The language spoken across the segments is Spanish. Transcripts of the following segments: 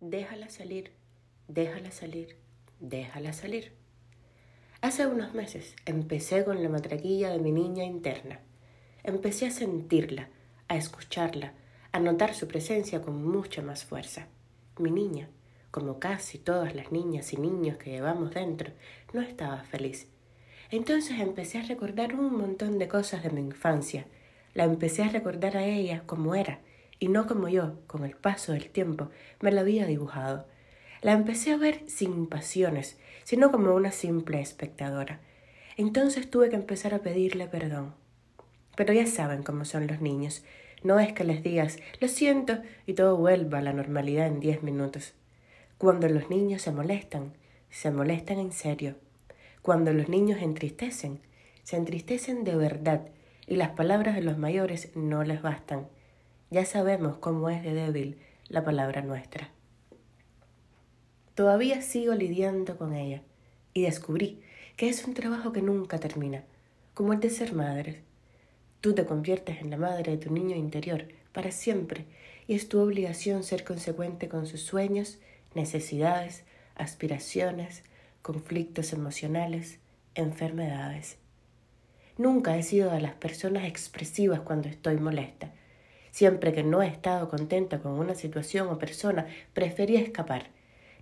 Déjala salir, déjala salir, déjala salir. Hace unos meses empecé con la matraquilla de mi niña interna. Empecé a sentirla, a escucharla, a notar su presencia con mucha más fuerza. Mi niña, como casi todas las niñas y niños que llevamos dentro, no estaba feliz. Entonces empecé a recordar un montón de cosas de mi infancia. La empecé a recordar a ella como era, y no como yo, con el paso del tiempo, me la había dibujado. La empecé a ver sin pasiones, sino como una simple espectadora. Entonces tuve que empezar a pedirle perdón. Pero ya saben cómo son los niños. No es que les digas, lo siento, y todo vuelva a la normalidad en diez minutos. Cuando los niños se molestan, se molestan en serio. Cuando los niños entristecen, se entristecen de verdad, y las palabras de los mayores no les bastan ya sabemos cómo es de débil la palabra nuestra. Todavía sigo lidiando con ella y descubrí que es un trabajo que nunca termina, como el de ser madre. Tú te conviertes en la madre de tu niño interior para siempre y es tu obligación ser consecuente con sus sueños, necesidades, aspiraciones, conflictos emocionales, enfermedades. Nunca he sido de las personas expresivas cuando estoy molesta Siempre que no he estado contenta con una situación o persona, prefería escapar.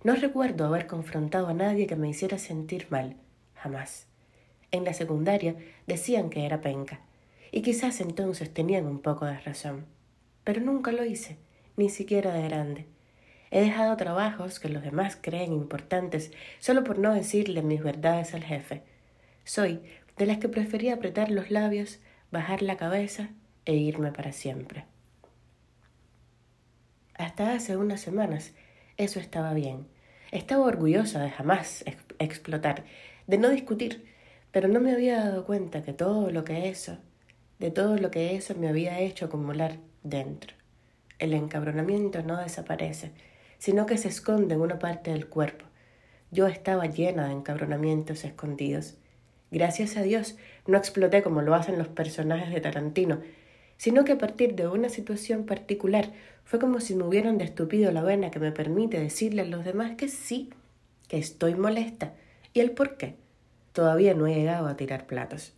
No recuerdo haber confrontado a nadie que me hiciera sentir mal. Jamás. En la secundaria decían que era penca, y quizás entonces tenían un poco de razón. Pero nunca lo hice, ni siquiera de grande. He dejado trabajos que los demás creen importantes solo por no decirle mis verdades al jefe. Soy de las que prefería apretar los labios, bajar la cabeza e irme para siempre. Hasta hace unas semanas eso estaba bien. Estaba orgullosa de jamás explotar, de no discutir, pero no me había dado cuenta que todo lo que eso, de todo lo que eso me había hecho acumular dentro. El encabronamiento no desaparece, sino que se esconde en una parte del cuerpo. Yo estaba llena de encabronamientos escondidos. Gracias a Dios no exploté como lo hacen los personajes de Tarantino, sino que a partir de una situación particular fue como si me hubieran destupido la vena que me permite decirle a los demás que sí, que estoy molesta y el por qué. Todavía no he llegado a tirar platos.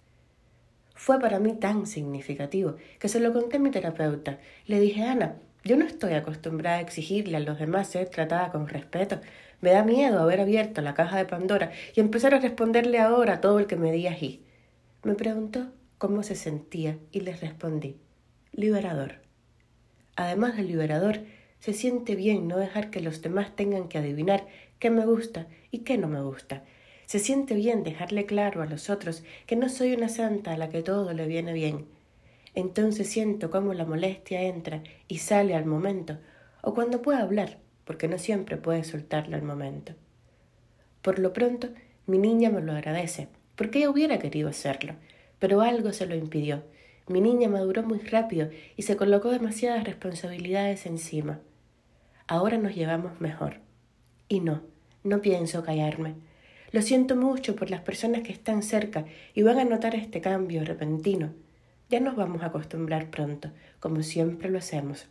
Fue para mí tan significativo que se lo conté a mi terapeuta. Le dije, Ana, yo no estoy acostumbrada a exigirle a los demás ser tratada con respeto. Me da miedo haber abierto la caja de Pandora y empezar a responderle ahora a todo el que me diga y. Me preguntó cómo se sentía y le respondí liberador. Además de liberador, se siente bien no dejar que los demás tengan que adivinar qué me gusta y qué no me gusta. Se siente bien dejarle claro a los otros que no soy una santa a la que todo le viene bien. Entonces siento cómo la molestia entra y sale al momento, o cuando pueda hablar, porque no siempre puede soltarla al momento. Por lo pronto, mi niña me lo agradece, porque ella hubiera querido hacerlo, pero algo se lo impidió, mi niña maduró muy rápido y se colocó demasiadas responsabilidades encima. Ahora nos llevamos mejor. Y no, no pienso callarme. Lo siento mucho por las personas que están cerca y van a notar este cambio repentino. Ya nos vamos a acostumbrar pronto, como siempre lo hacemos.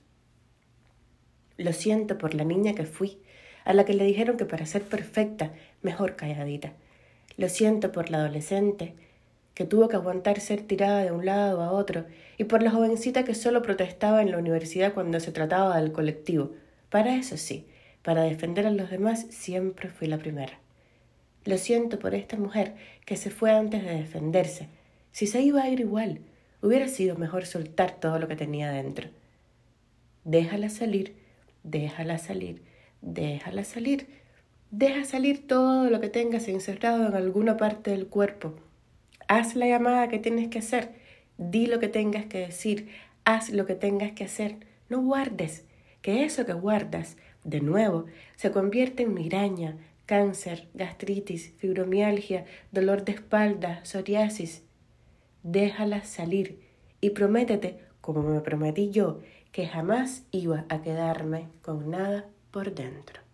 Lo siento por la niña que fui, a la que le dijeron que para ser perfecta, mejor calladita. Lo siento por la adolescente que tuvo que aguantar ser tirada de un lado a otro, y por la jovencita que solo protestaba en la universidad cuando se trataba del colectivo. Para eso sí, para defender a los demás siempre fui la primera. Lo siento por esta mujer que se fue antes de defenderse. Si se iba a ir igual, hubiera sido mejor soltar todo lo que tenía dentro. Déjala salir, déjala salir, déjala salir. Deja salir todo lo que tengas encerrado en alguna parte del cuerpo haz la llamada que tienes que hacer, di lo que tengas que decir, haz lo que tengas que hacer, no guardes, que eso que guardas, de nuevo, se convierte en migraña, cáncer, gastritis, fibromialgia, dolor de espalda, psoriasis. Déjala salir y prométete, como me prometí yo, que jamás iba a quedarme con nada por dentro.